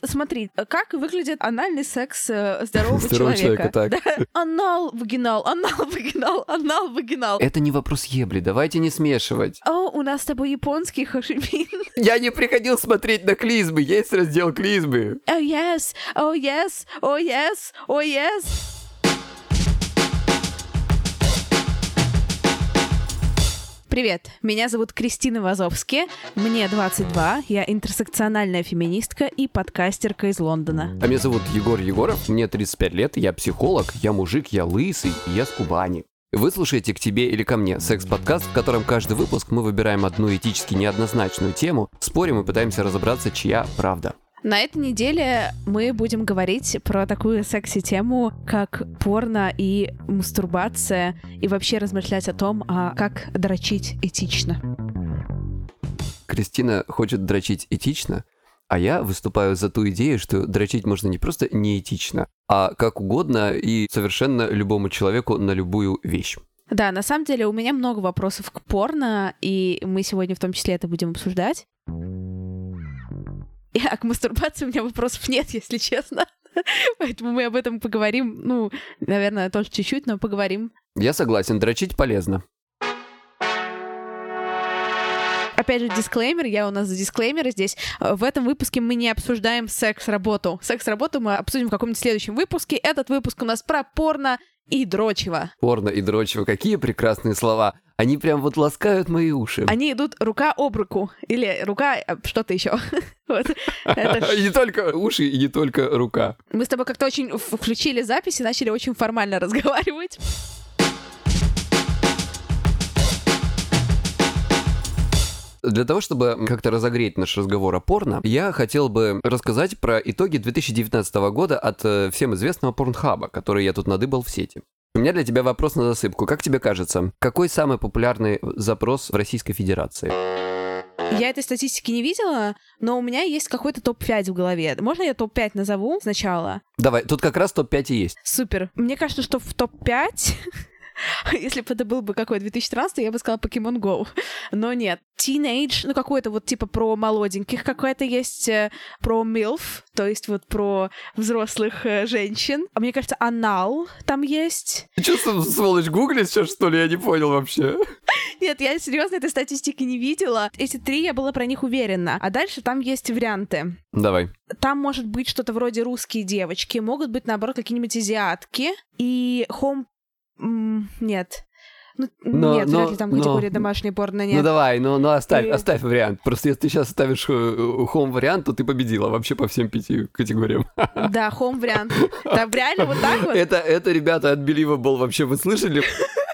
вот смотри, как выглядит анальный секс э, здорового Здорового человека. человека, так. Да. Анал, вагинал, анал, вагинал, анал, вагинал. Это не вопрос ебли, давайте не смешивать. О, у нас с тобой японский хашимин. Я не приходил смотреть на клизмы, есть раздел клизмы. Oh yes, oh yes, oh yes, oh yes. Привет, меня зовут Кристина Вазовски, мне 22, я интерсекциональная феминистка и подкастерка из Лондона. А меня зовут Егор Егоров, мне 35 лет, я психолог, я мужик, я лысый, я с Кубани. Вы слушаете «К тебе или ко мне» — секс-подкаст, в котором каждый выпуск мы выбираем одну этически неоднозначную тему, спорим и пытаемся разобраться, чья правда. На этой неделе мы будем говорить про такую секси-тему, как порно и мастурбация, и вообще размышлять о том, а как дрочить этично. Кристина хочет дрочить этично, а я выступаю за ту идею, что дрочить можно не просто неэтично, а как угодно и совершенно любому человеку на любую вещь. Да, на самом деле у меня много вопросов к порно, и мы сегодня в том числе это будем обсуждать. А к мастурбации у меня вопросов нет, если честно. Поэтому мы об этом поговорим, ну, наверное, тоже чуть-чуть, но поговорим. Я согласен, дрочить полезно. Опять же, дисклеймер, я у нас за дисклеймеры здесь. В этом выпуске мы не обсуждаем секс-работу. Секс-работу мы обсудим в каком-нибудь следующем выпуске. Этот выпуск у нас про порно и дрочево. Порно и дрочево, какие прекрасные слова. Они прям вот ласкают мои уши. Они идут рука об руку. Или рука что-то еще. Не только уши, и не только рука. Мы с тобой как-то очень включили запись и начали очень формально разговаривать. Для того, чтобы как-то разогреть наш разговор о порно, я хотел бы рассказать про итоги 2019 года от э, всем известного порнхаба, который я тут надыбал в сети. У меня для тебя вопрос на засыпку. Как тебе кажется, какой самый популярный запрос в Российской Федерации? Я этой статистики не видела, но у меня есть какой-то топ-5 в голове. Можно я топ-5 назову сначала? Давай, тут как раз топ-5 и есть. Супер. Мне кажется, что в топ-5, если бы это был бы какой 2013, я бы сказала Pokemon Go. Но нет. Teenage, ну какой-то вот типа про молоденьких, какой-то есть э, про MILF, то есть вот про взрослых э, женщин. А мне кажется, анал там есть. Ты что, сволочь, гуглит сейчас, что ли? Я не понял вообще. Нет, я серьезно этой статистики не видела. Эти три я была про них уверена. А дальше там есть варианты. Давай. Там может быть что-то вроде русские девочки, могут быть, наоборот, какие-нибудь азиатки. И хом... Нет. Ну, Но- нет, но- вряд ли там но- категория домашней порно Ну нет. давай, ну, ну оставь, И- оставь вариант. Просто если ты сейчас оставишь хом-вариант, то ты победила вообще по всем пяти категориям. Да, хом вариант. Там реально вот так вот? Это, это, ребята, от Believable вообще вы слышали?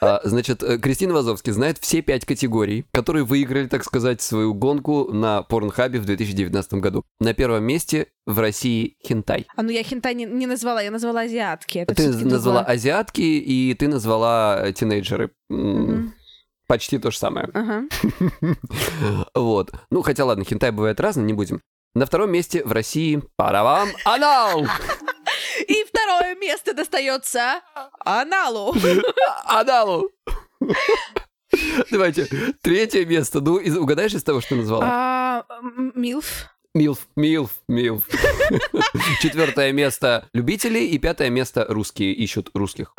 А, значит, э, Кристина Вазовский знает все пять категорий, которые выиграли, так сказать, свою гонку на Порнхабе в 2019 году. На первом месте в России хентай. А ну я хентай не, не назвала, я назвала азиатки. Это ты назвала другое. азиатки, и ты назвала э, тинейджеры. Мгм. Почти то же самое. Вот. Ну, хотя ладно, хентай бывает разный, не будем. На втором месте в России паравам анал! И второе место достается аналу. Аналу! Давайте, третье место. Ну, из- угадаешь из того, что назвала? А, Милф. Милф, милф, милф. Четвертое место любители и пятое место русские ищут русских.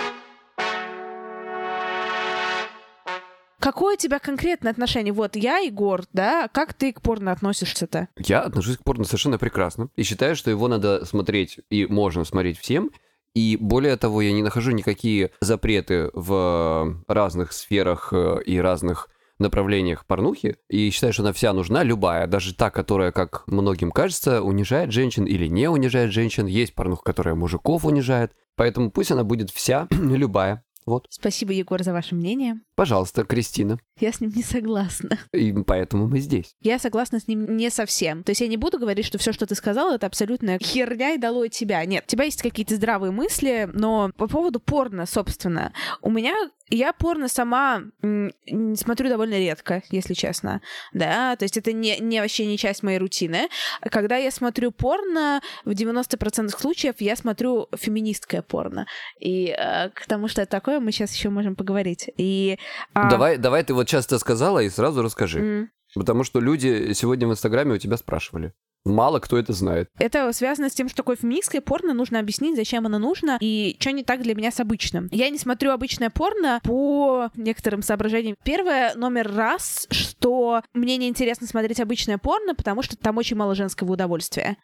Какое у тебя конкретное отношение? Вот я, Егор, да? Как ты к порно относишься-то? Я отношусь к порно совершенно прекрасно и считаю, что его надо смотреть и можно смотреть всем. И более того, я не нахожу никакие запреты в разных сферах э, и разных направлениях порнухи. И считаю, что она вся нужна, любая, даже та, которая, как многим кажется, унижает женщин или не унижает женщин. Есть порнуха, которая мужиков унижает. Поэтому пусть она будет вся, любая. Вот. Спасибо, Егор, за ваше мнение. Пожалуйста, Кристина. Я с ним не согласна. И поэтому мы здесь. Я согласна с ним не совсем. То есть я не буду говорить, что все, что ты сказал, это абсолютная херня и долой тебя. Нет, у тебя есть какие-то здравые мысли, но по поводу порно, собственно, у меня я порно сама смотрю довольно редко, если честно. Да, то есть это не, не вообще не часть моей рутины. Когда я смотрю порно, в 90% случаев я смотрю феминистское порно. И э, к тому, что это такое, мы сейчас еще можем поговорить. И а, Давай, давай ты вот часто сказала и сразу расскажи. м, Потому что люди сегодня в Инстаграме у тебя спрашивали. Мало кто это знает. Это связано с тем, что такое феминистское порно, нужно объяснить, зачем оно нужно и что не так для меня с обычным. Я не смотрю обычное порно по некоторым соображениям. Первое, номер раз, что мне неинтересно смотреть обычное порно, потому что там очень мало женского удовольствия.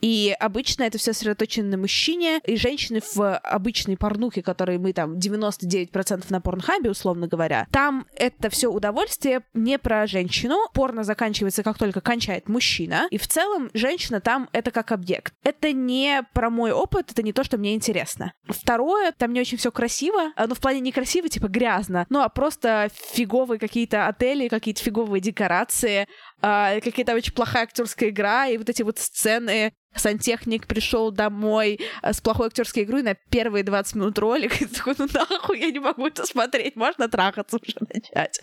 И обычно это все сосредоточено на мужчине, и женщины в обычной порнухе, которые мы там 99% на порнхабе, условно говоря, там это все удовольствие не про женщину. Порно заканчивается, как только кончает мужчина. И в целом женщина там это как объект. Это не про мой опыт, это не то, что мне интересно. Второе, там не очень все красиво, ну в плане не красиво, типа грязно, ну а просто фиговые какие-то отели, какие-то фиговые декорации, а, какая-то очень плохая актерская игра, и вот эти вот сцены сантехник пришел домой э, с плохой актерской игрой на первые 20 минут ролик, и такой, ну нахуй, я не могу это смотреть, можно трахаться уже начать.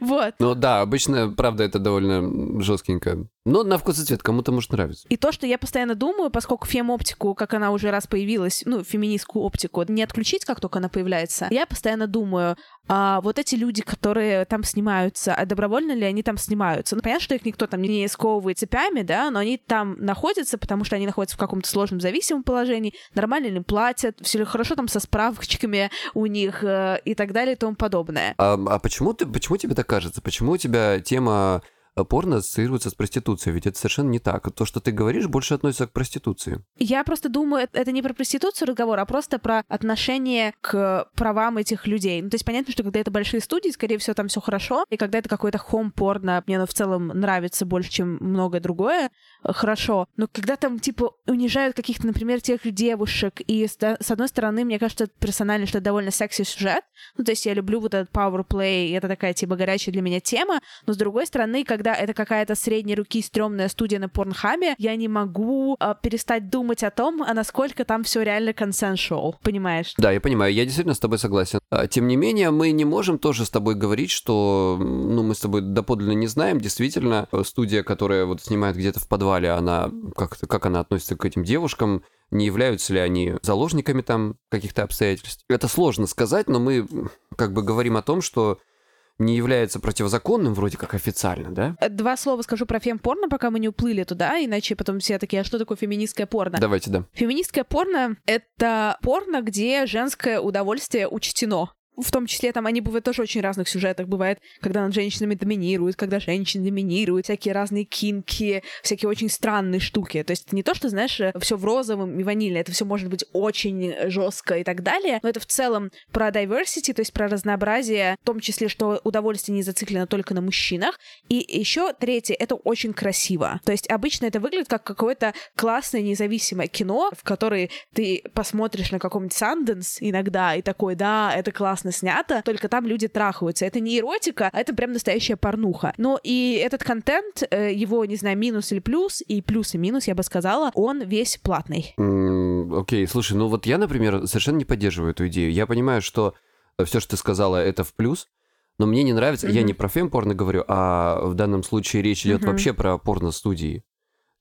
Вот. Ну да, обычно, правда, это довольно жесткенько. Но на вкус и цвет кому-то может нравиться. И то, что я постоянно думаю, поскольку фем-оптику, как она уже раз появилась, ну, феминистскую оптику, не отключить, как только она появляется, я постоянно думаю, а вот эти люди, которые там снимаются, а добровольно ли они там снимаются? Ну, понятно, что их никто там не сковывает цепями, да, но они там находятся, потому что они находятся в каком-то сложном зависимом положении, нормально ли платят, все ли хорошо там со справочками у них э, и так далее и тому подобное. А, а почему, ты, почему тебе так кажется? Почему у тебя тема порно ассоциируется с проституцией, ведь это совершенно не так. То, что ты говоришь, больше относится к проституции. Я просто думаю, это не про проституцию разговор, а просто про отношение к правам этих людей. Ну, то есть понятно, что когда это большие студии, скорее всего, там все хорошо, и когда это какой-то хом-порно, мне оно в целом нравится больше, чем многое другое, э, хорошо. Но когда там, типа, унижают каких-то, например, тех девушек, и с, одной стороны, мне кажется, персонально, что это довольно секси сюжет, ну, то есть я люблю вот этот power play, это такая, типа, горячая для меня тема, но с другой стороны, когда когда это какая-то средней руки стрёмная студия на Порнхабе, я не могу э, перестать думать о том, а насколько там все реально consensual, понимаешь? Да, я понимаю, я действительно с тобой согласен. А, тем не менее, мы не можем тоже с тобой говорить, что, ну, мы с тобой доподлинно не знаем, действительно, студия, которая вот снимает где-то в подвале, она, как, как она относится к этим девушкам, не являются ли они заложниками там каких-то обстоятельств. Это сложно сказать, но мы как бы говорим о том, что не является противозаконным вроде как официально, да? Э, два слова скажу про фем-порно, пока мы не уплыли туда, иначе потом все такие, а что такое феминистское порно? Давайте, да. Феминистское порно — это порно, где женское удовольствие учтено в том числе там они бывают тоже очень разных сюжетах. Бывает, когда над женщинами доминируют, когда женщины доминируют, всякие разные кинки, всякие очень странные штуки. То есть это не то, что, знаешь, все в розовом и ваниле, это все может быть очень жестко и так далее, но это в целом про diversity, то есть про разнообразие, в том числе, что удовольствие не зациклено только на мужчинах. И еще третье, это очень красиво. То есть обычно это выглядит как какое-то классное независимое кино, в которое ты посмотришь на каком-нибудь Sundance иногда и такой, да, это классно классно снято, только там люди трахаются. Это не эротика, а это прям настоящая порнуха. Но и этот контент, э, его, не знаю, минус или плюс, и плюс и минус, я бы сказала, он весь платный. Окей, okay, слушай, ну вот я, например, совершенно не поддерживаю эту идею. Я понимаю, что все, что ты сказала, это в плюс, но мне не нравится, mm-hmm. я не про фем-порно говорю, а в данном случае речь идет mm-hmm. вообще про порно-студии.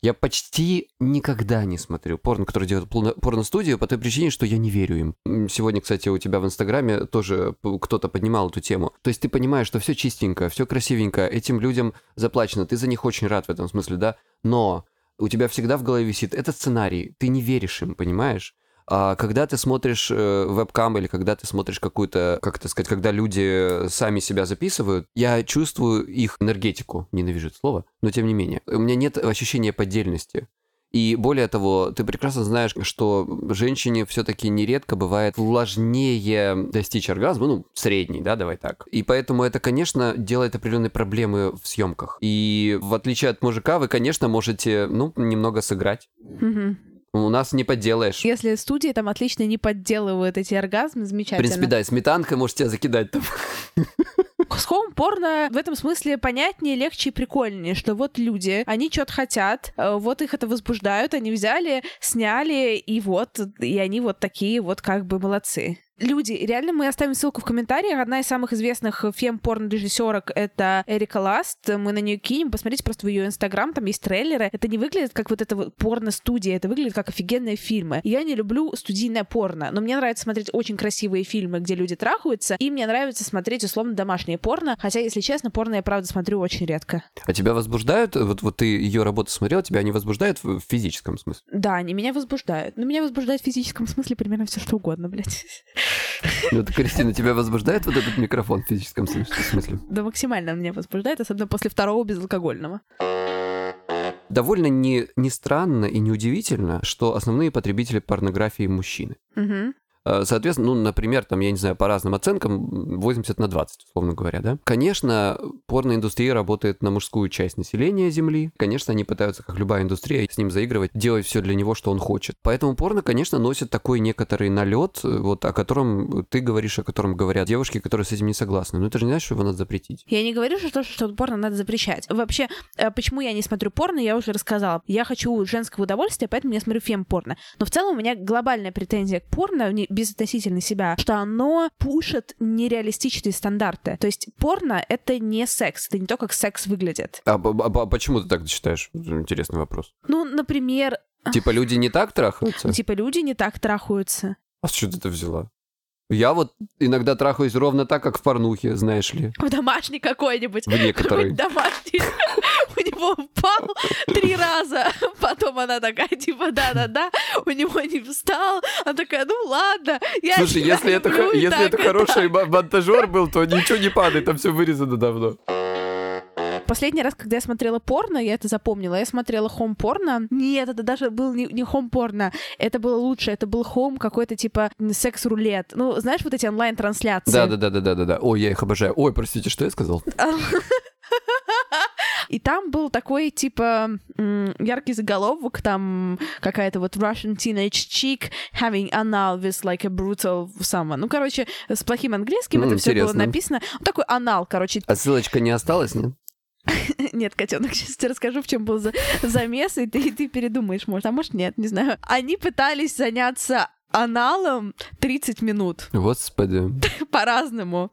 Я почти никогда не смотрю порно, который делает порно-студию, по той причине, что я не верю им. Сегодня, кстати, у тебя в Инстаграме тоже кто-то поднимал эту тему. То есть ты понимаешь, что все чистенько, все красивенько, этим людям заплачено, ты за них очень рад в этом смысле, да? Но у тебя всегда в голове висит этот сценарий, ты не веришь им, понимаешь? А когда ты смотришь э, вебкам или когда ты смотришь какую-то, как это сказать, когда люди сами себя записывают, я чувствую их энергетику, ненавижу это слово, но тем не менее. У меня нет ощущения поддельности. И более того, ты прекрасно знаешь, что женщине все-таки нередко бывает сложнее достичь оргазма, ну, средний, да, давай так. И поэтому это, конечно, делает определенные проблемы в съемках. И в отличие от мужика, вы, конечно, можете, ну, немного сыграть. Mm-hmm. У нас не подделаешь. Если студии там отлично не подделывают эти оргазмы, замечательно. В принципе, да, сметанкой можете закидать там. С порно в этом смысле понятнее, легче и прикольнее, что вот люди, они что-то хотят, э, вот их это возбуждают, они взяли, сняли, и вот, и они вот такие вот как бы молодцы. Люди, реально мы оставим ссылку в комментариях. Одна из самых известных фем-порно-режиссерок — это Эрика Ласт. Мы на нее кинем. Посмотрите просто в ее инстаграм, там есть трейлеры. Это не выглядит как вот эта вот порно-студия, это выглядит как офигенные фильмы. Я не люблю студийное порно, но мне нравится смотреть очень красивые фильмы, где люди трахаются, и мне нравится смотреть условно домашнее порно, хотя, если честно, порно я правда смотрю очень редко. А тебя возбуждают, вот, вот ты ее работу смотрел, тебя не возбуждают в физическом смысле? Да, они меня возбуждают. Но меня возбуждает в физическом смысле примерно все что угодно, блядь. Ну, это, Кристина, тебя возбуждает вот этот микрофон в физическом смысле? Да максимально меня возбуждает, особенно после второго безалкогольного. Довольно не, не странно и не удивительно, что основные потребители порнографии мужчины. Угу. Э, соответственно, ну, например, там, я не знаю, по разным оценкам, 80 на 20, условно говоря, да. Конечно, порноиндустрия работает на мужскую часть населения Земли. Конечно, они пытаются, как любая индустрия, с ним заигрывать, делать все для него, что он хочет. Поэтому порно, конечно, носит такой некоторый налет, э, вот о котором ты говоришь, о котором говорят девушки, которые с этим не согласны. Но это же не значит, что его надо запретить. Я не говорю, что, что порно надо запрещать. Вообще, э, почему я не смотрю порно, я уже рассказала. Я хочу женского удовольствия, поэтому я смотрю фем-порно. Но в целом у меня глобальная претензия к порно безотносительно себя, что оно пушит нереалистичные стандарты. То есть порно — это не секс, это не то, как секс выглядит. А, а, а почему ты так считаешь? Интересный вопрос. Ну, например... Типа люди не так трахаются? Типа люди не так трахаются. А что ты это взяла? Я вот иногда трахаюсь ровно так, как в порнухе, знаешь ли. В домашней какой-нибудь. В некоторой. Домашний. У него упал три раза. Потом она такая, типа, да-да-да. У него не встал. Она такая, ну ладно. Я Слушай, если это, если это хороший монтажер был, то ничего не падает, там все вырезано давно. Последний раз, когда я смотрела порно, я это запомнила, я смотрела хом-порно. Нет, это даже был не, не хом-порно, это было лучше, это был хом какой-то типа секс-рулет. Ну, знаешь, вот эти онлайн-трансляции. Да-да-да-да-да-да. Ой, я их обожаю. Ой, простите, что я сказал? И там был такой, типа, яркий заголовок, там какая-то вот Russian teenage chick having anal with like a brutal someone. Ну, короче, с плохим английским mm, это все было написано. Ну, такой анал, короче. А ссылочка не осталась, нет? Нет, котенок, сейчас тебе расскажу, в чем был за замес, и ты, и ты передумаешь, может, а может нет, не знаю. Они пытались заняться аналом 30 минут. Господи. По-разному.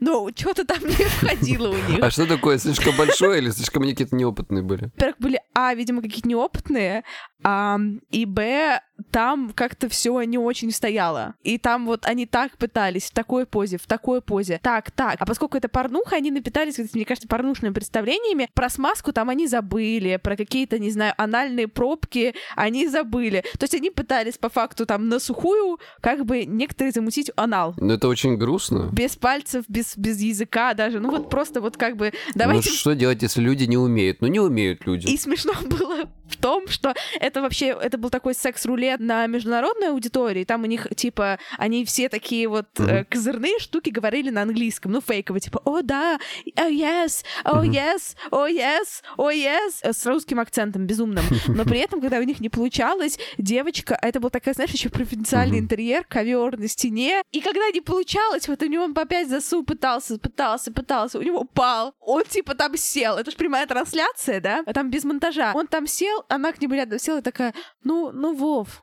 Но что-то там не входило у них. А что такое? Слишком большое или слишком они какие-то неопытные были? Во-первых, были, а, видимо, какие-то неопытные, а, и, б, там как-то все не очень стояло. И там вот они так пытались, в такой позе, в такой позе, так, так. А поскольку это порнуха, они напитались, мне кажется, порнушными представлениями. Про смазку там они забыли, про какие-то, не знаю, анальные пробки они забыли. То есть они пытались по факту там на сухую как бы некоторые замутить анал. Но это очень грустно. Без пальцев, без, без языка даже. Ну вот просто вот как бы... Давайте... Ну что делать, если люди не умеют? Ну не умеют люди. И смешно было в том, что это вообще, это был такой секс-рулет на международной аудитории, там у них, типа, они все такие вот mm-hmm. э, козырные штуки говорили на английском, ну, фейково, типа, о, да, oh, yes, oh, mm-hmm. yes, oh, yes, oh, yes, с русским акцентом безумным. Но при этом, когда у них не получалось, девочка, а это был такая, знаешь, еще провинциальный mm-hmm. интерьер, ковер на стене, и когда не получалось, вот у него он по пять засу пытался, пытался, пытался, у него упал, он, типа, там сел, это же прямая трансляция, да, а там без монтажа, он там сел, она к нему рядом села такая, ну, ну, Вов,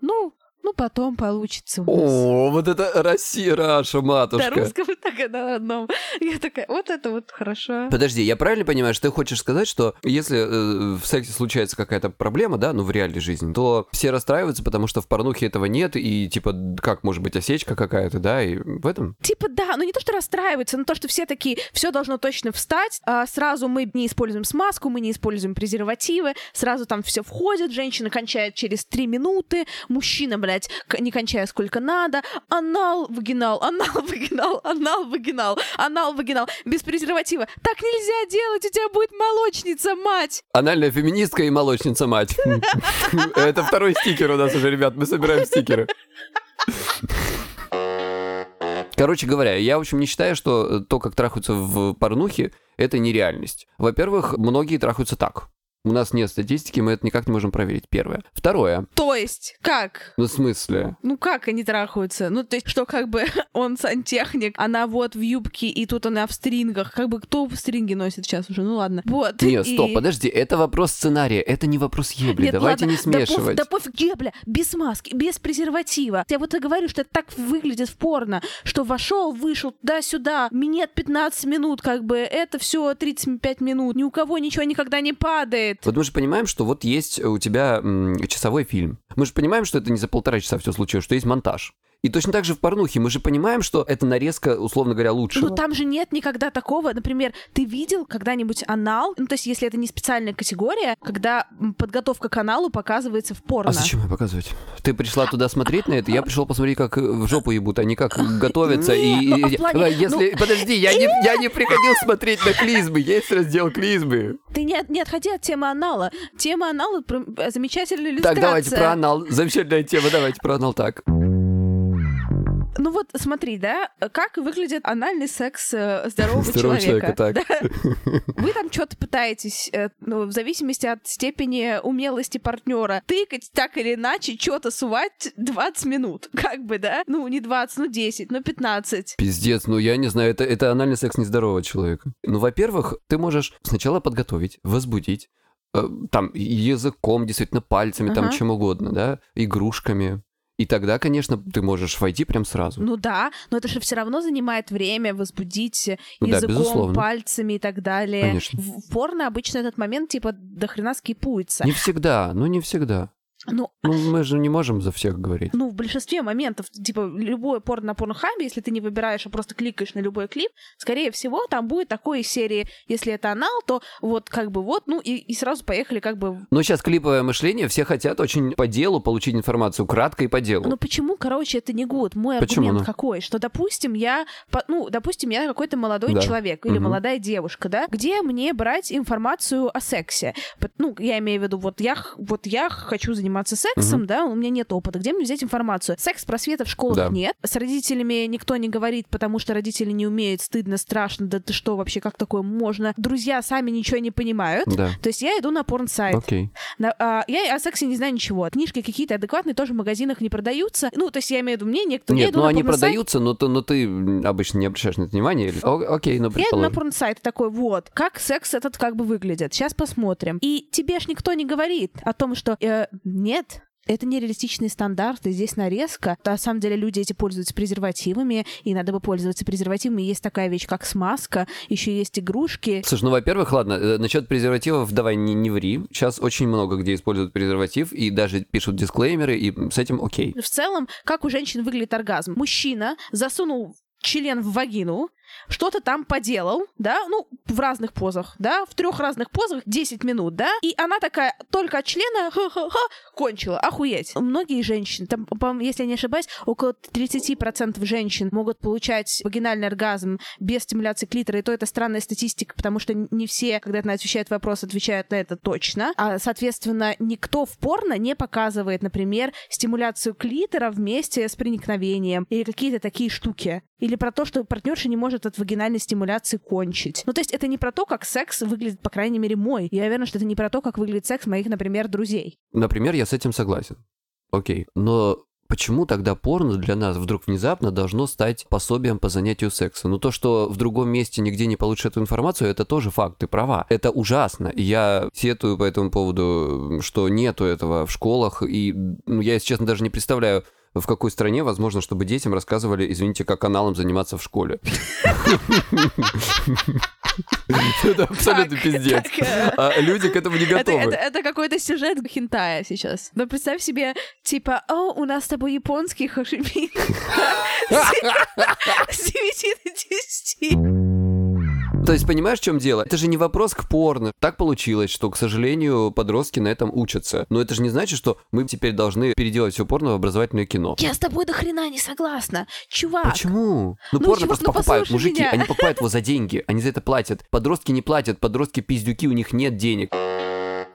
ну, ну, потом получится. О, вот это Россия, Раша, матушка. Да, русского так на одном. Я такая, вот это вот хорошо. Подожди, я правильно понимаю, что ты хочешь сказать, что если э, в сексе случается какая-то проблема, да, ну, в реальной жизни, то все расстраиваются, потому что в порнухе этого нет, и, типа, как может быть осечка какая-то, да, и в этом? Типа, да, но не то, что расстраиваются, но то, что все такие, все должно точно встать, а сразу мы не используем смазку, мы не используем презервативы, сразу там все входит, женщина кончает через три минуты, мужчина, блядь, не кончая сколько надо. Анал, вагинал, анал, вагинал, анал, вагинал, анал, вагинал. Без презерватива. Так нельзя делать, у тебя будет молочница, мать. Анальная феминистка и молочница, мать. Это второй стикер у нас уже, ребят. Мы собираем стикеры. Короче говоря, я, в общем, не считаю, что то, как трахаются в порнухе, это нереальность. Во-первых, многие трахаются так. У нас нет статистики, мы это никак не можем проверить. Первое. Второе. То есть, как? Ну, в смысле? Ну, как они трахаются? Ну, то есть, что как бы он сантехник, она вот в юбке, и тут она в стрингах. Как бы кто в стринги носит сейчас уже? Ну, ладно. Вот. Нет, и- стоп, подожди, это вопрос сценария, это не вопрос ебли, Нет, давайте ладно, не да пофиг- смешивать. Да пофиг, ебля, без маски, без презерватива. Я вот и говорю, что это так выглядит в порно, что вошел, вышел туда-сюда, минет 15 минут, как бы, это все 35 минут, ни у кого ничего никогда не падает. Вот мы же понимаем, что вот есть у тебя м, часовой фильм. Мы же понимаем, что это не за полтора часа все случилось, что есть монтаж. И точно так же в порнухе мы же понимаем, что это нарезка, условно говоря, лучше. Ну, там же нет никогда такого. Например, ты видел когда-нибудь анал? Ну, то есть, если это не специальная категория, когда подготовка к аналу показывается в порно. А зачем ее показывать? Ты пришла туда смотреть на это, я пришел посмотреть, как в жопу ебут, а не как готовятся. и, Нет, ну, а и- плане- если... ну- Подожди, я не, я не приходил смотреть на клизмы, есть раздел клизмы. Ты не, не отходи от темы анала. Тема анала э, замечательная иллюстрация. Так, давайте про анал. Замечательная тема, давайте про анал так. Ну вот смотри, да, как выглядит анальный секс э, здорового, Здорового человека, так. Да. Вы там что-то пытаетесь, э, ну, в зависимости от степени умелости партнера, тыкать так или иначе, что-то сувать 20 минут. Как бы, да? Ну, не 20, ну 10, ну 15. Пиздец, ну я не знаю, это, это анальный секс нездорового человека. Ну, во-первых, ты можешь сначала подготовить, возбудить, э, там, языком, действительно, пальцами, там, Ага. чем угодно, да, игрушками. И тогда, конечно, ты можешь войти прям сразу. Ну да, но это же все равно занимает время возбудить Ну да, языком, безусловно. пальцами и так далее. Конечно. В в порно обычно этот момент типа до хрена скипуется. Не всегда, ну не всегда. Ну, Ну, мы же не можем за всех говорить. Ну, в большинстве моментов, типа, любое порно на порнохабе, если ты не выбираешь, а просто кликаешь на любой клип, скорее всего, там будет такой серии, если это анал, то вот как бы вот, ну, и, и сразу поехали как бы... Но сейчас клиповое мышление, все хотят очень по делу получить информацию, кратко и по делу. Ну почему, короче, это не гуд? Мой Почему, аргумент ну? какой? Что, допустим, я, ну, допустим, я какой-то молодой Да. человек или Мгм. молодая девушка, да, где мне брать информацию о сексе? Ну, я имею в виду, вот я, вот я хочу заниматься сексом, да, у меня нет опыта. Где мне взять информацию? Секс-просвета в школах Да. нет. С родителями никто не говорит, потому что родители не умеют, стыдно, страшно, да ты что вообще, как такое можно? Друзья сами ничего не понимают. Да, То есть я иду на порн-сайт. окей. На- а, я о сексе не знаю ничего. Книжки какие-то адекватные тоже в магазинах не продаются. Ну, то есть я имею в виду мнение, кто я Нет, ну они продаются, но, ты- но ты обычно не обращаешь на это внимания. или- О- окей, ну Я иду на предположим. и такой, вот, как секс этот как бы выглядит. Сейчас посмотрим. И тебе ж никто не говорит о том, что э, нет, это нереалистичные стандарты, здесь нарезка. На самом деле люди эти пользуются презервативами, и надо бы пользоваться презервативами. Есть такая вещь, как смазка, еще есть игрушки. Слушай, ну, во-первых, ладно, э, насчет презервативов давай не, не ври. Сейчас очень много где используют презерватив, и даже пишут дисклеймеры, и с этим окей. В целом, как у женщин выглядит оргазм? Мужчина засунул член в вагину, что-то там поделал, да, ну, в разных позах, да, в трех разных позах 10 минут, да, и она такая только от члена ха-ха-ха, кончила, охуеть. Многие женщины, там, по-моему, если я не ошибаюсь, около 30% женщин могут получать вагинальный оргазм без стимуляции клитора, и то это странная статистика, потому что не все, когда на отвечает вопрос, отвечают на это точно, а, соответственно, никто в порно не показывает, например, стимуляцию клитора вместе с проникновением или какие-то такие штуки. Или про то, что партнерша не может от вагинальной стимуляции кончить. Ну, то есть это не про то, как секс выглядит, по крайней мере, мой. Я уверена, что это не про то, как выглядит секс моих, например, друзей. Например, я с этим согласен. Окей. Но почему тогда порно для нас вдруг внезапно должно стать пособием по занятию секса? Ну, то, что в другом месте нигде не получишь эту информацию, это тоже факт, ты права. Это ужасно. Я сетую по этому поводу, что нету этого в школах. И ну, я, если честно, даже не представляю, в какой стране возможно, чтобы детям рассказывали, извините, как аналом заниматься в школе. Это абсолютно пиздец. э, А люди к этому не готовы. это- какой-то сюжет хентая сейчас. Но представь себе, типа, о, у нас с тобой японский хашими. С 9 до 10. То есть, понимаешь, в чем дело? Это же не вопрос к порно. Так получилось, что, к сожалению, подростки на этом учатся. Но это же не значит, что мы теперь должны переделать все порно в образовательное кино. Я с тобой до хрена не согласна. Чувак, Почему? Ну, Ну, порно чувак, просто ну, покупают. Мужики, меня. они покупают его за деньги. Они за это платят. Подростки не платят. Подростки пиздюки, у них нет денег.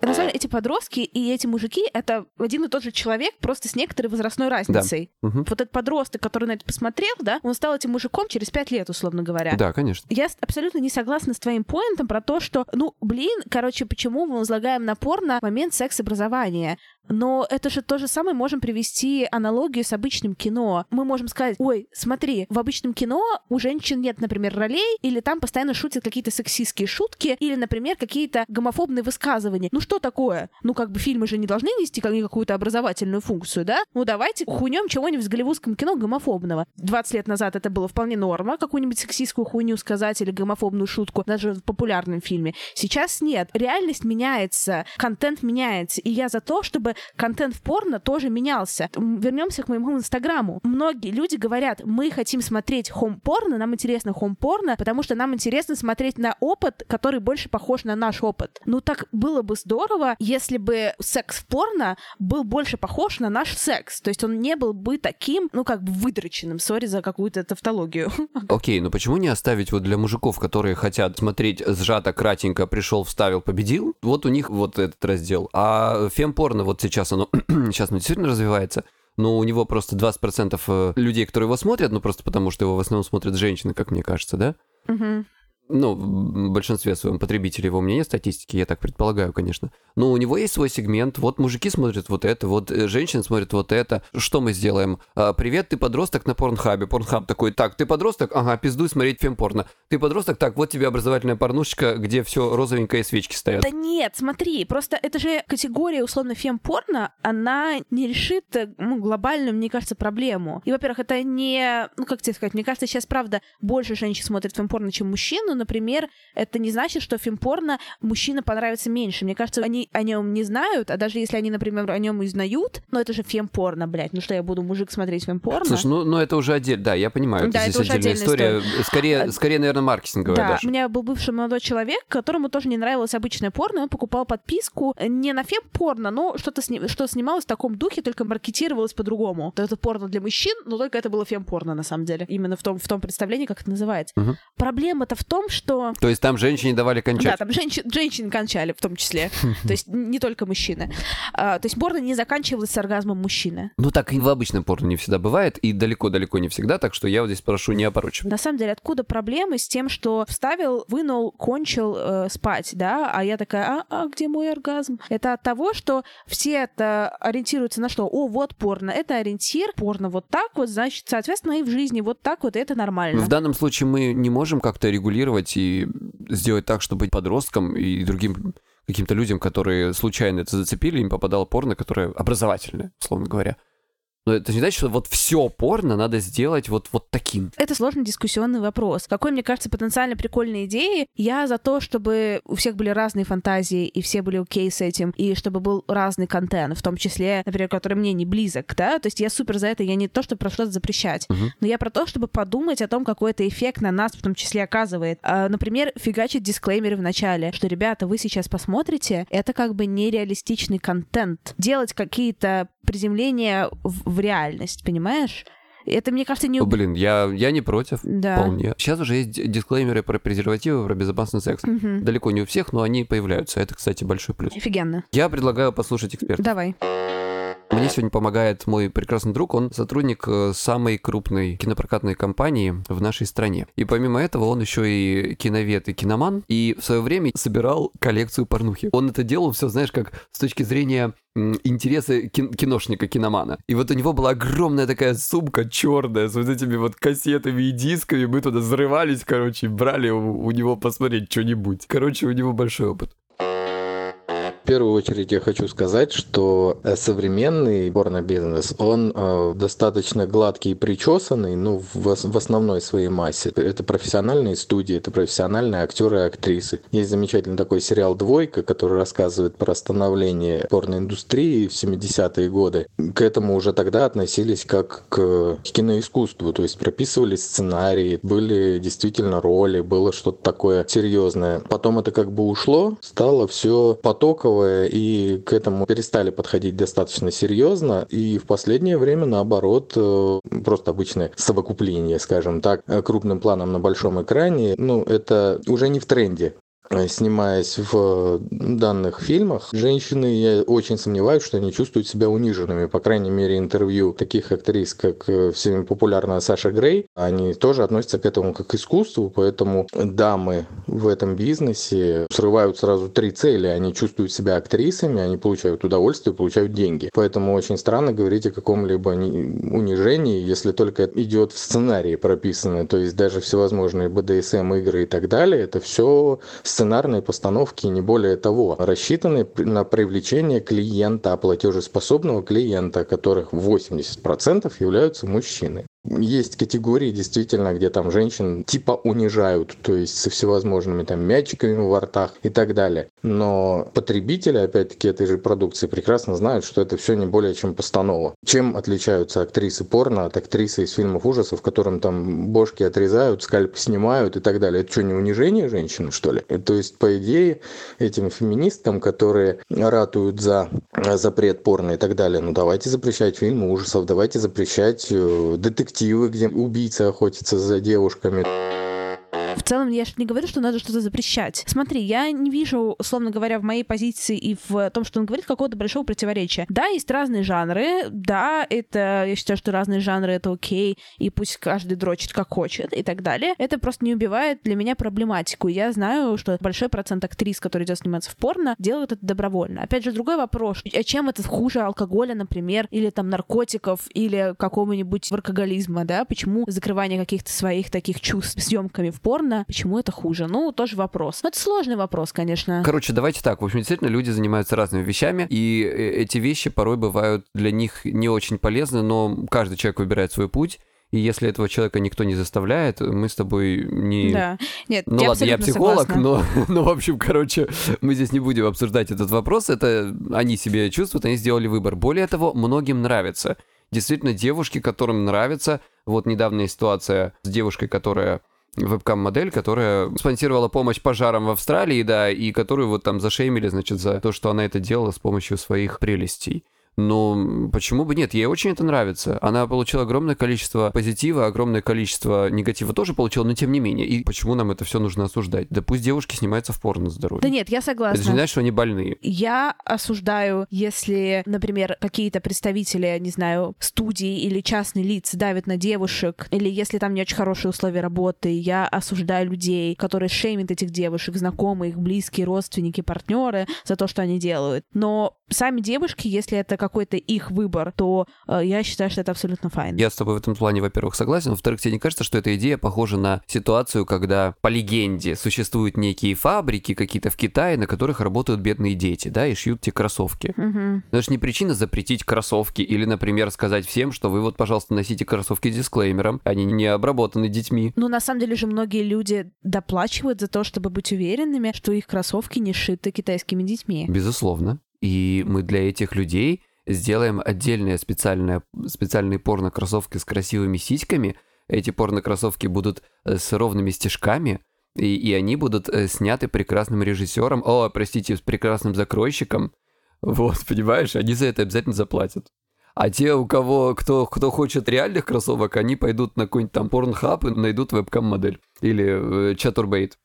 На самом деле, эти подростки и эти мужики — это один и тот же человек, просто с некоторой возрастной разницей. Да. Угу. Вот этот подросток, который на это посмотрел, да, он стал этим мужиком через пять лет, условно говоря. Да, конечно. Я абсолютно не согласна с твоим поинтом про то, что, ну, блин, короче, почему мы возлагаем напор на момент секс-образования? Но это же то же самое можем привести аналогию с обычным кино. Мы можем сказать, ой, смотри, в обычном кино у женщин нет, например, ролей, или там постоянно шутят какие-то сексистские шутки, или, например, какие-то гомофобные высказывания. Ну что такое? Ну как бы фильмы же не должны нести какую-то образовательную функцию, да? Ну давайте хуйнем чего-нибудь в голливудском кино гомофобного. 20 лет назад это было вполне норма, какую-нибудь сексистскую хуйню сказать или гомофобную шутку, даже в популярном фильме. Сейчас нет. Реальность меняется, контент меняется, и я за то, чтобы контент в порно тоже менялся. Вернемся к моему инстаграму. Многие люди говорят, мы хотим смотреть хом-порно, нам интересно хом-порно, потому что нам интересно смотреть на опыт, который больше похож на наш опыт. Ну так было бы здорово, если бы секс в порно был больше похож на наш секс. То есть он не был бы таким, ну как бы выдроченным. Сори за какую-то тавтологию. Окей, но почему не оставить вот для мужиков, которые хотят смотреть сжато, кратенько, пришел, вставил, победил? Вот у них вот этот раздел. А фемпорно вот сейчас оно, сейчас оно действительно развивается но у него просто 20% э, людей, которые его смотрят, ну просто потому, что его в основном смотрят женщины, как мне кажется, да? Угу ну, в большинстве своем потребителей его у меня нет статистики, я так предполагаю, конечно. Но у него есть свой сегмент. Вот мужики смотрят вот это, вот э, женщины смотрят вот это. Что мы сделаем? А, Привет, ты подросток на порнхабе. Порнхаб такой, так, ты подросток? Ага, пиздуй смотреть фемпорно. Ты подросток? Так, вот тебе образовательная порнушечка, где все розовенькое и свечки стоят. Да нет, смотри, просто это же категория условно фемпорно, она не решит э, ну, глобальную, мне кажется, проблему. И, во-первых, это не, ну как тебе сказать, мне кажется, сейчас, правда, больше женщин смотрят фемпорно, чем мужчин, но, например, это не значит, что фильм-порно мужчина понравится меньше. Мне кажется, они о нем не знают, а даже если они, например, о нем узнают, но это же фильм-порно, блядь, ну что, я буду мужик смотреть фильм-порно? Слушай, ну, ну это уже отдельно, да, я понимаю, да, это здесь отдельная история. история. Скорее, а, скорее, наверное, маркетинговая да, даже. у меня был бывший молодой человек, которому тоже не нравилось обычное порно, он покупал подписку не на фем-порно, но что-то сни... что снималось в таком духе, только маркетировалось по-другому. Это порно для мужчин, но только это было фем-порно, на самом деле. Именно в том, в том представлении, как это называется. Угу. Проблема-то в том, что... То есть там женщине давали кончать? Да, там женщин, женщин кончали в том числе. То есть не только мужчины. А, то есть порно не заканчивалось с оргазмом мужчины. Ну так и в обычном порно не всегда бывает, и далеко-далеко не всегда, так что я вот здесь прошу не опорочивать. На самом деле, откуда проблемы с тем, что вставил, вынул, кончил э, спать, да, а я такая, а, а где мой оргазм? Это от того, что все это ориентируются на что? О, вот порно, это ориентир, порно вот так вот, значит, соответственно, и в жизни вот так вот, это нормально. В данном случае мы не можем как-то регулировать и сделать так, чтобы подросткам и другим каким-то людям, которые случайно это зацепили, им попадало порно, которое образовательное, условно говоря. Но это не значит, что вот все порно надо сделать вот, вот таким. Это сложный дискуссионный вопрос. Какой, мне кажется, потенциально прикольной идеи? Я за то, чтобы у всех были разные фантазии, и все были окей с этим, и чтобы был разный контент, в том числе, например, который мне не близок, да? То есть я супер за это, я не то, чтобы про что-то запрещать, угу. но я про то, чтобы подумать о том, какой это эффект на нас в том числе оказывает. А, например, фигачить дисклеймеры в начале, что, ребята, вы сейчас посмотрите, это как бы нереалистичный контент. Делать какие-то приземления в в реальность, понимаешь? Это, мне кажется, не... Блин, я, я не против, да. вполне. Сейчас уже есть дисклеймеры про презервативы, про безопасный секс. Угу. Далеко не у всех, но они появляются. Это, кстати, большой плюс. Офигенно. Я предлагаю послушать эксперта. Давай. Мне сегодня помогает мой прекрасный друг, он сотрудник э, самой крупной кинопрокатной компании в нашей стране. И помимо этого он еще и киновед и киноман, и в свое время собирал коллекцию порнухи. Он это делал все, знаешь, как с точки зрения интересы киношника, киномана. И вот у него была огромная такая сумка черная с вот этими вот кассетами и дисками. Мы туда взрывались, короче, брали у, у него посмотреть что-нибудь. Короче, у него большой опыт. В первую очередь я хочу сказать, что э, современный порно-бизнес, он э, достаточно гладкий и причесанный, ну, в, в основной своей массе. Это профессиональные студии, это профессиональные актеры и актрисы. Есть замечательный такой сериал «Двойка», который рассказывает про становление порноиндустрии в 70-е годы. К этому уже тогда относились как к киноискусству, то есть прописывали сценарии, были действительно роли, было что-то такое серьезное. Потом это как бы ушло, стало все потоково одинаковое, и к этому перестали подходить достаточно серьезно. И в последнее время, наоборот, э, просто обычное совокупление, скажем так, э, крупным планом на большом экране, ну, это уже не в тренде. Э, снимаясь в данных фильмах, женщины, я очень сомневаюсь, что они чувствуют себя униженными. По крайней мере, интервью таких актрис, как э, всеми популярная Саша Грей, они тоже относятся к этому как к искусству, поэтому дамы в этом бизнесе срывают сразу три цели. Они чувствуют себя актрисами, они получают удовольствие, получают деньги. Поэтому очень странно говорить о каком-либо унижении, если только идет в сценарии прописано, то есть даже всевозможные BDSM игры и так далее, это все сценарные постановки, не более того, рассчитаны на привлечение клиента, платежеспособного клиента, которых 80% являются мужчины. Есть категории, действительно, где там женщин типа унижают, то есть со всевозможными там мячиками в ртах и так далее. Но потребители, опять-таки, этой же продукции прекрасно знают, что это все не более чем постанова. Чем отличаются актрисы порно от актрисы из фильмов ужасов, которым там бошки отрезают, скальп снимают и так далее? Это что, не унижение женщины, что ли? То есть, по идее, этим феминисткам, которые ратуют за запрет порно и так далее, ну давайте запрещать фильмы ужасов, давайте запрещать э, детективы детективы, где убийца охотится за девушками. В целом, я же не говорю, что надо что-то запрещать. Смотри, я не вижу, условно говоря, в моей позиции и в том, что он говорит, какого-то большого противоречия. Да, есть разные жанры, да, это, я считаю, что разные жанры — это окей, и пусть каждый дрочит как хочет и так далее. Это просто не убивает для меня проблематику. Я знаю, что большой процент актрис, которые идет сниматься в порно, делают это добровольно. Опять же, другой вопрос. А чем это хуже алкоголя, например, или там наркотиков, или какого-нибудь алкоголизма, да? Почему закрывание каких-то своих таких чувств съемками в порно порно, почему это хуже? Ну, тоже вопрос. Но это сложный вопрос, конечно. Короче, давайте так. В общем, действительно, люди занимаются разными вещами, и э, эти вещи порой бывают для них не очень полезны, но каждый человек выбирает свой путь. И если этого человека никто не заставляет, мы с тобой не... Да. Нет, ну я ладно, я психолог, согласна. но, но, в общем, короче, мы здесь не будем обсуждать этот вопрос. Это они себе чувствуют, они сделали выбор. Более того, многим нравится. Действительно, девушки, которым нравится. Вот недавняя ситуация с девушкой, которая вебкам-модель, которая спонсировала помощь пожарам в Австралии, да, и которую вот там зашеймили, значит, за то, что она это делала с помощью своих прелестей. Но почему бы нет? Ей очень это нравится. Она получила огромное количество позитива, огромное количество негатива тоже получила, но тем не менее. И почему нам это все нужно осуждать? Да пусть девушки снимаются в порно здоровье. Да нет, я согласна. Это же не значит, что они больные. Я осуждаю, если, например, какие-то представители, не знаю, студии или частные лица давят на девушек, или если там не очень хорошие условия работы, я осуждаю людей, которые шеймят этих девушек, знакомые, их близкие, родственники, партнеры за то, что они делают. Но сами девушки, если это какой-то их выбор, то э, я считаю, что это абсолютно файн. Я с тобой в этом плане, во-первых, согласен. Во-вторых, тебе не кажется, что эта идея похожа на ситуацию, когда по легенде существуют некие фабрики какие-то в Китае, на которых работают бедные дети, да, и шьют те кроссовки. Угу. Это же не причина запретить кроссовки или, например, сказать всем, что вы вот, пожалуйста, носите кроссовки с дисклеймером, они не обработаны детьми. Ну, на самом деле же многие люди доплачивают за то, чтобы быть уверенными, что их кроссовки не шиты китайскими детьми. Безусловно. И мы для этих людей сделаем отдельные специальные, специальные порно-кроссовки с красивыми сиськами. Эти порно-кроссовки будут э, с ровными стежками, и, и они будут э, сняты прекрасным режиссером, о, простите, с прекрасным закройщиком. Вот, понимаешь, они за это обязательно заплатят. А те, у кого, кто, кто хочет реальных кроссовок, они пойдут на какой-нибудь там порнхаб и найдут вебкам-модель. Или э, чатурбейт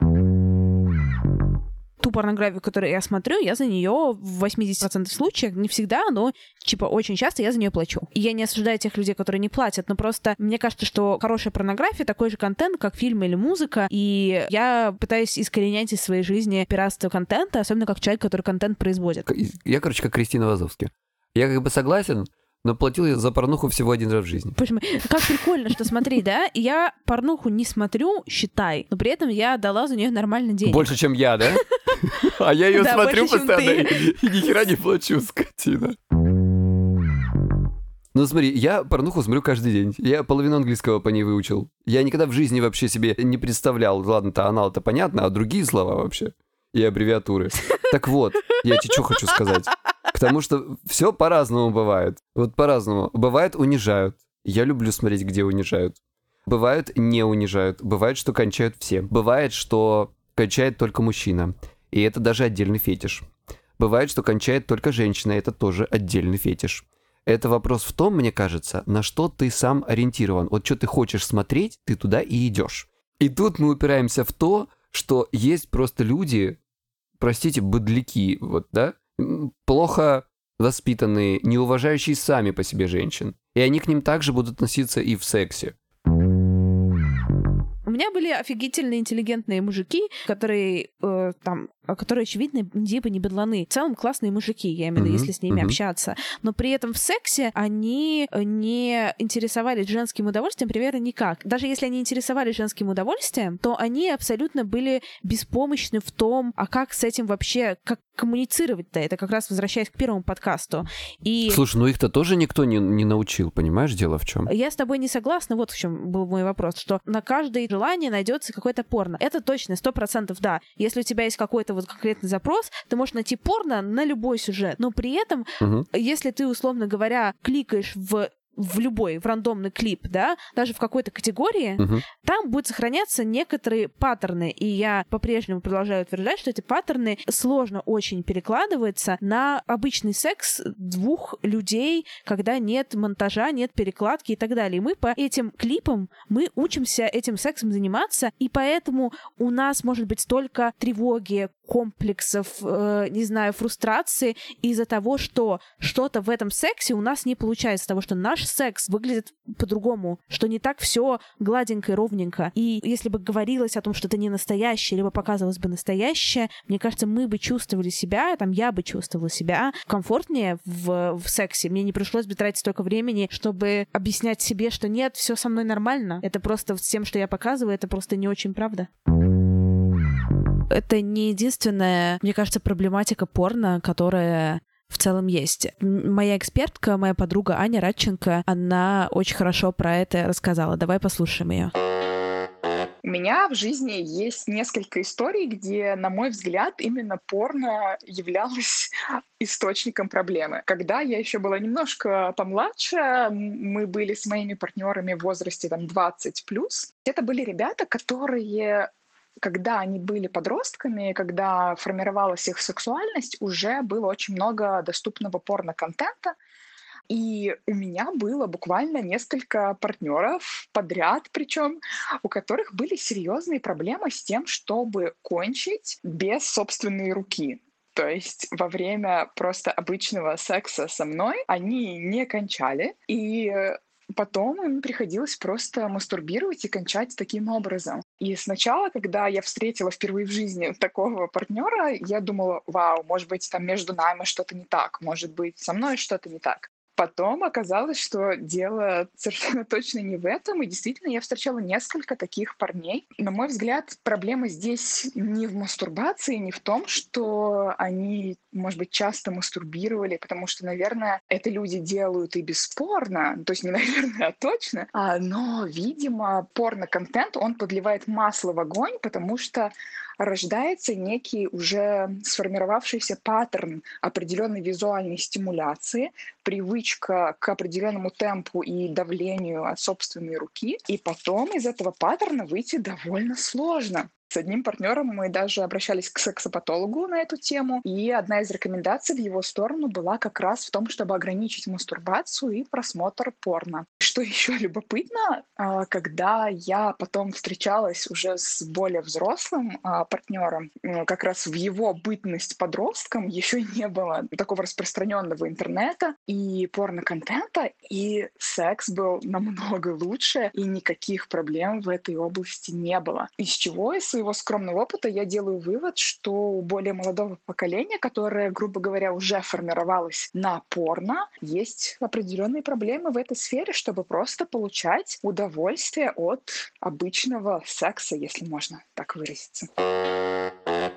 ту порнографию, которую я смотрю, я за нее в 80% случаев, не всегда, но типа очень часто я за нее плачу. И я не осуждаю тех людей, которые не платят, но просто мне кажется, что хорошая порнография такой же контент, как фильм или музыка, и я пытаюсь искоренять из своей жизни пиратство контента, особенно как человек, который контент производит. Я, короче, как Кристина Вазовски. Я как бы согласен, но платил я за порнуху всего один раз в жизни. Почему? Как прикольно, что смотри, да, я порнуху не смотрю, считай, но при этом я дала за нее нормально денег. Больше, чем я, да? А я ее смотрю постоянно и ни хера не плачу, скотина. Ну смотри, я порнуху смотрю каждый день. Я половину английского по ней выучил. Я никогда в жизни вообще себе не представлял. Ладно-то анал-то понятно, а другие слова вообще. И аббревиатуры. Так вот, я тебе что хочу сказать. Потому что все по-разному бывает. Вот по-разному. Бывает унижают. Я люблю смотреть, где унижают. Бывает не унижают. Бывает, что кончают все. Бывает, что кончает только мужчина. И это даже отдельный фетиш. Бывает, что кончает только женщина. Это тоже отдельный фетиш. Это вопрос в том, мне кажется, на что ты сам ориентирован. Вот что ты хочешь смотреть, ты туда и идешь. И тут мы упираемся в то, что есть просто люди, простите, быдляки, вот, да, плохо воспитанные, не уважающие сами по себе женщин. И они к ним также будут относиться и в сексе. У меня были офигительно интеллигентные мужики, которые э, там которые, очевидно, типа не бедланы. В целом классные мужики, я имею в виду, если с ними общаться. Но при этом в сексе они э, не интересовались женским удовольствием примерно никак. Даже если они интересовались женским удовольствием, то они абсолютно были беспомощны в том, а как с этим вообще, как коммуницировать-то. Это как раз возвращаясь к первому подкасту. И... Слушай, ну их-то тоже никто не, не научил, понимаешь, дело в чем? Я с тобой не согласна, вот в чем был мой вопрос, что на каждое желание найдется какое-то порно. Это точно, сто процентов да. Если у тебя есть какой-то вот конкретный запрос, ты можешь найти порно на любой сюжет. Но при этом, угу. если ты, условно говоря, кликаешь в в любой, в рандомный клип, да, даже в какой-то категории, uh-huh. там будут сохраняться некоторые паттерны. И я по-прежнему продолжаю утверждать, что эти паттерны сложно очень перекладываются на обычный секс двух людей, когда нет монтажа, нет перекладки и так далее. И мы по этим клипам, мы учимся этим сексом заниматься, и поэтому у нас может быть столько тревоги, комплексов, э, не знаю, фрустрации из-за того, что что-то в этом сексе у нас не получается, того, что наш секс выглядит по-другому, что не так все гладенько и ровненько. И если бы говорилось о том, что это не настоящее, либо показывалось бы настоящее, мне кажется, мы бы чувствовали себя, там я бы чувствовала себя комфортнее в, в сексе. Мне не пришлось бы тратить столько времени, чтобы объяснять себе, что нет, все со мной нормально. Это просто с тем, что я показываю, это просто не очень правда это не единственная, мне кажется, проблематика порно, которая в целом есть. Моя экспертка, моя подруга Аня Радченко, она очень хорошо про это рассказала. Давай послушаем ее. У меня в жизни есть несколько историй, где, на мой взгляд, именно порно являлось источником проблемы. Когда я еще была немножко помладше, мы были с моими партнерами в возрасте там 20 плюс. Это были ребята, которые когда они были подростками, когда формировалась их сексуальность, уже было очень много доступного порно-контента, и у меня было буквально несколько партнеров подряд, причем у которых были серьезные проблемы с тем, чтобы кончить без собственной руки. То есть во время просто обычного секса со мной они не кончали. И Потом им приходилось просто мастурбировать и кончать таким образом. И сначала, когда я встретила впервые в жизни такого партнера, я думала, вау, может быть, там между нами что-то не так, может быть, со мной что-то не так. Потом оказалось, что дело совершенно точно не в этом, и действительно я встречала несколько таких парней. На мой взгляд, проблема здесь не в мастурбации, не в том, что они, может быть, часто мастурбировали, потому что, наверное, это люди делают и бесспорно, то есть не наверное, а точно, а, но, видимо, порно-контент, он подливает масло в огонь, потому что рождается некий уже сформировавшийся паттерн определенной визуальной стимуляции, привычка к определенному темпу и давлению от собственной руки, и потом из этого паттерна выйти довольно сложно. С одним партнером мы даже обращались к сексопатологу на эту тему, и одна из рекомендаций в его сторону была как раз в том, чтобы ограничить мастурбацию и просмотр порно. Что еще любопытно, а, когда я потом встречалась уже с более взрослым а, партнером, как раз в его бытность подростком еще не было такого распространенного интернета и порно-контента, и секс был намного лучше, и никаких проблем в этой области не было. Из чего из своего скромного опыта я делаю вывод, что у более молодого поколения, которое, грубо говоря, уже формировалось на порно, есть определенные проблемы в этой сфере, чтобы просто получать удовольствие от обычного секса, если можно так выразиться.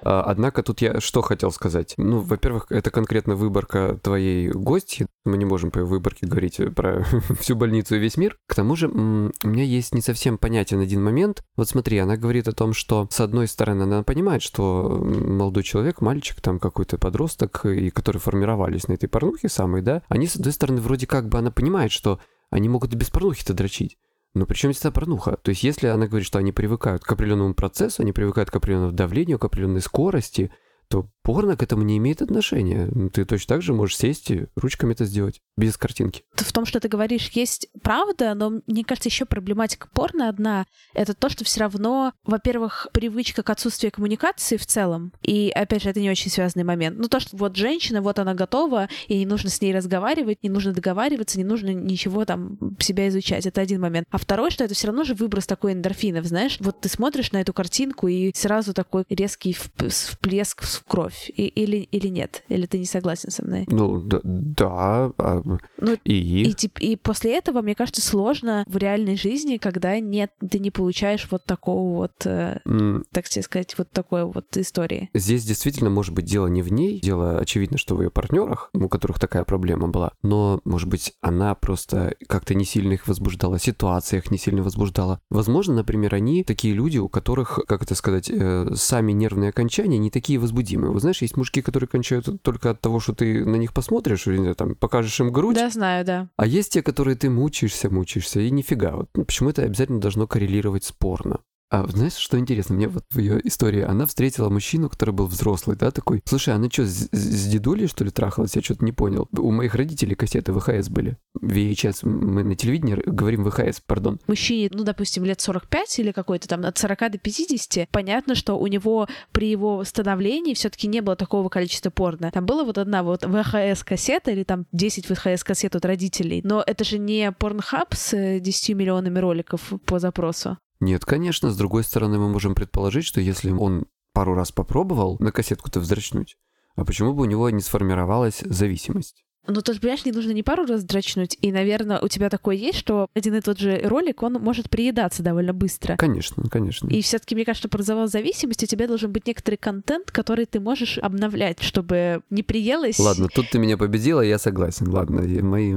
А, однако тут я что хотел сказать. Ну, во-первых, это конкретно выборка твоей гости. Мы не можем по выборке говорить про всю больницу и весь мир. К тому же, у меня есть не совсем понятен один момент. Вот смотри, она говорит о том, что с одной стороны она понимает, что молодой человек, мальчик, там какой-то подросток, и которые формировались на этой порнухе самой, да, они, с одной стороны, вроде как бы она понимает, что они могут и без порнухи-то дрочить. Но при чем здесь порнуха? То есть если она говорит, что они привыкают к определенному процессу, они привыкают к определенному давлению, к определенной скорости, то Порно к этому не имеет отношения. Ты точно так же можешь сесть и ручками это сделать, без картинки. В том, что ты говоришь, есть правда, но мне кажется, еще проблематика порно одна. Это то, что все равно, во-первых, привычка к отсутствию коммуникации в целом. И, опять же, это не очень связанный момент. Ну, то, что вот женщина, вот она готова, и не нужно с ней разговаривать, не нужно договариваться, не нужно ничего там себя изучать. Это один момент. А второй, что это все равно же выброс такой эндорфинов, знаешь? Вот ты смотришь на эту картинку, и сразу такой резкий всплеск в кровь. И, или, или нет? Или ты не согласен со мной? Ну, да, да а, ну, и... И, и после этого, мне кажется, сложно в реальной жизни, когда нет, ты не получаешь вот такого вот, mm. так сказать, вот такой вот истории. Здесь действительно может быть дело не в ней, дело очевидно, что в ее партнерах, у которых такая проблема была, но, может быть, она просто как-то не сильно их возбуждала, ситуация их не сильно возбуждала. Возможно, например, они такие люди, у которых, как это сказать, э, сами нервные окончания не такие возбудимые. Знаешь, есть мужики, которые кончают только от того, что ты на них посмотришь, или там покажешь им грудь. Да, знаю, да. А есть те, которые ты мучаешься, мучаешься, и нифига. Вот почему это обязательно должно коррелировать спорно? А знаешь, что интересно? Мне вот в ее истории, она встретила мужчину, который был взрослый, да, такой. Слушай, она что, с, с дедулей, что ли, трахалась? Я что-то не понял. У моих родителей кассеты ВХС были. VHS, мы на телевидении говорим ВХС, пардон. Мужчине, ну, допустим, лет 45 или какой-то там от 40 до 50, понятно, что у него при его становлении все таки не было такого количества порно. Там была вот одна вот ВХС-кассета или там 10 ВХС-кассет от родителей. Но это же не порнхаб с 10 миллионами роликов по запросу. Нет, конечно, с другой стороны, мы можем предположить, что если он пару раз попробовал на кассетку-то вздрачнуть, а почему бы у него не сформировалась зависимость? Ну, тут, понимаешь, не нужно не пару раз дрочнуть, и, наверное, у тебя такое есть, что один и тот же ролик, он может приедаться довольно быстро. Конечно, конечно. И все таки мне кажется, про завал зависимости у тебя должен быть некоторый контент, который ты можешь обновлять, чтобы не приелось... Ладно, тут ты меня победила, я согласен. Ладно, мои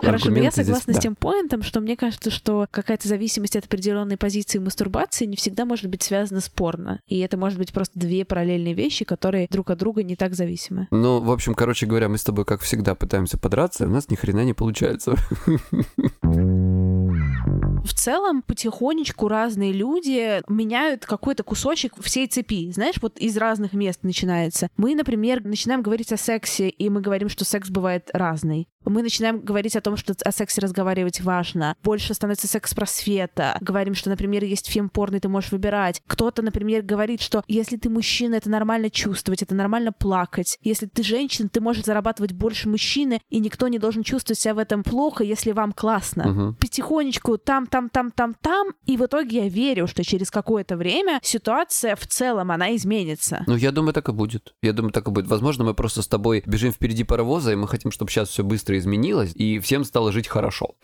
Хорошо, но я согласна здесь... с тем поинтом, что мне кажется, что какая-то зависимость от определенной позиции мастурбации не всегда может быть связана с порно. И это может быть просто две параллельные вещи, которые друг от друга не так зависимы. Ну, в общем, короче говоря, мы с тобой, как всегда, пытаемся подраться, у нас ни хрена не получается. В целом, потихонечку разные люди меняют какой-то кусочек всей цепи. Знаешь, вот из разных мест начинается. Мы, например, начинаем говорить о сексе, и мы говорим, что секс бывает разный. Мы начинаем говорить о том, что о сексе разговаривать важно. Больше становится секс-просвета. Говорим, что, например, есть фильм порный, ты можешь выбирать. Кто-то, например, говорит, что если ты мужчина, это нормально чувствовать, это нормально плакать. Если ты женщина, ты можешь зарабатывать больше мужчины, и никто не должен чувствовать себя в этом плохо, если вам классно. Угу. Потихонечку там, там, там, там, там, и в итоге я верю, что через какое-то время ситуация в целом, она изменится. Ну, я думаю, так и будет. Я думаю, так и будет. Возможно, мы просто с тобой бежим впереди паровоза, и мы хотим, чтобы сейчас все быстро быстро изменилось, и всем стало жить хорошо.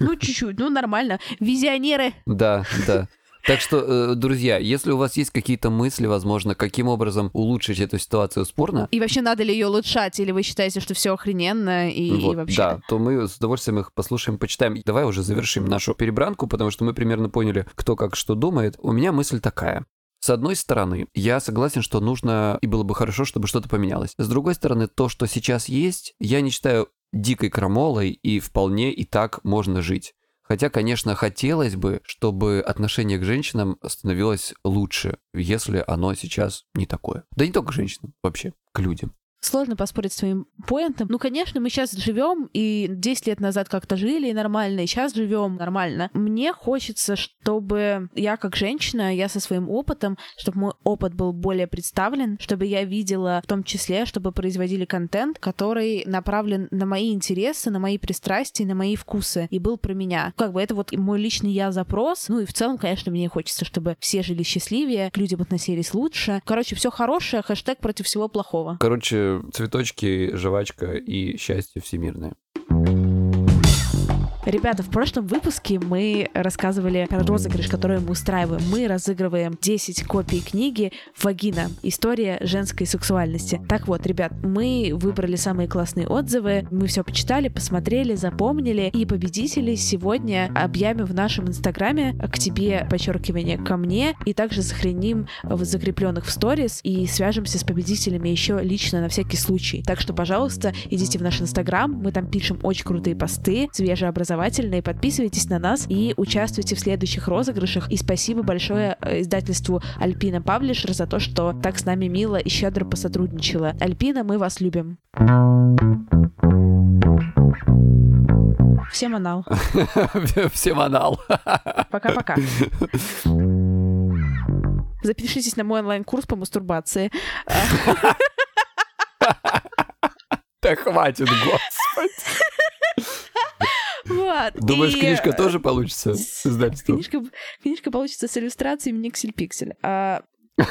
Ну, чуть-чуть, ну, нормально. Визионеры. Да, да. Так что, э, друзья, если у вас есть какие-то мысли, возможно, каким образом улучшить эту ситуацию спорно... И вообще, надо ли ее улучшать, или вы считаете, что все охрененно, и, вот, и вообще... Да, то мы с удовольствием их послушаем, почитаем. Давай уже завершим нашу перебранку, потому что мы примерно поняли, кто как что думает. У меня мысль такая. С одной стороны, я согласен, что нужно и было бы хорошо, чтобы что-то поменялось. С другой стороны, то, что сейчас есть, я не считаю дикой крамолой, и вполне и так можно жить. Хотя, конечно, хотелось бы, чтобы отношение к женщинам становилось лучше, если оно сейчас не такое. Да не только к женщинам, вообще, к людям. Сложно поспорить с твоим поинтом. Ну, конечно, мы сейчас живем, и 10 лет назад как-то жили нормально, и сейчас живем нормально. Мне хочется, чтобы я как женщина, я со своим опытом, чтобы мой опыт был более представлен, чтобы я видела в том числе, чтобы производили контент, который направлен на мои интересы, на мои пристрастия, на мои вкусы, и был про меня. Как бы это вот мой личный я запрос. Ну и в целом, конечно, мне хочется, чтобы все жили счастливее, к людям относились лучше. Короче, все хорошее, хэштег против всего плохого. Короче, цветочки, жвачка и счастье всемирное. Ребята, в прошлом выпуске мы рассказывали про розыгрыш, который мы устраиваем. Мы разыгрываем 10 копий книги «Вагина. История женской сексуальности». Так вот, ребят, мы выбрали самые классные отзывы, мы все почитали, посмотрели, запомнили, и победителей сегодня объявим в нашем инстаграме к тебе, подчеркивание, ко мне, и также сохраним в закрепленных в сторис и свяжемся с победителями еще лично на всякий случай. Так что, пожалуйста, идите в наш инстаграм, мы там пишем очень крутые посты, свежие образования образовательные. Подписывайтесь на нас и участвуйте в следующих розыгрышах. И спасибо большое э, издательству Альпина Паблишер за то, что так с нами мило и щедро посотрудничала. Альпина, мы вас любим. Всем анал. Всем анал. Пока-пока. Запишитесь на мой онлайн-курс по мастурбации. Да хватит, господи. Вот. Думаешь, и, книжка э, тоже получится с издательством? Книжка, книжка получится с иллюстрациями Никсель Пиксель. А...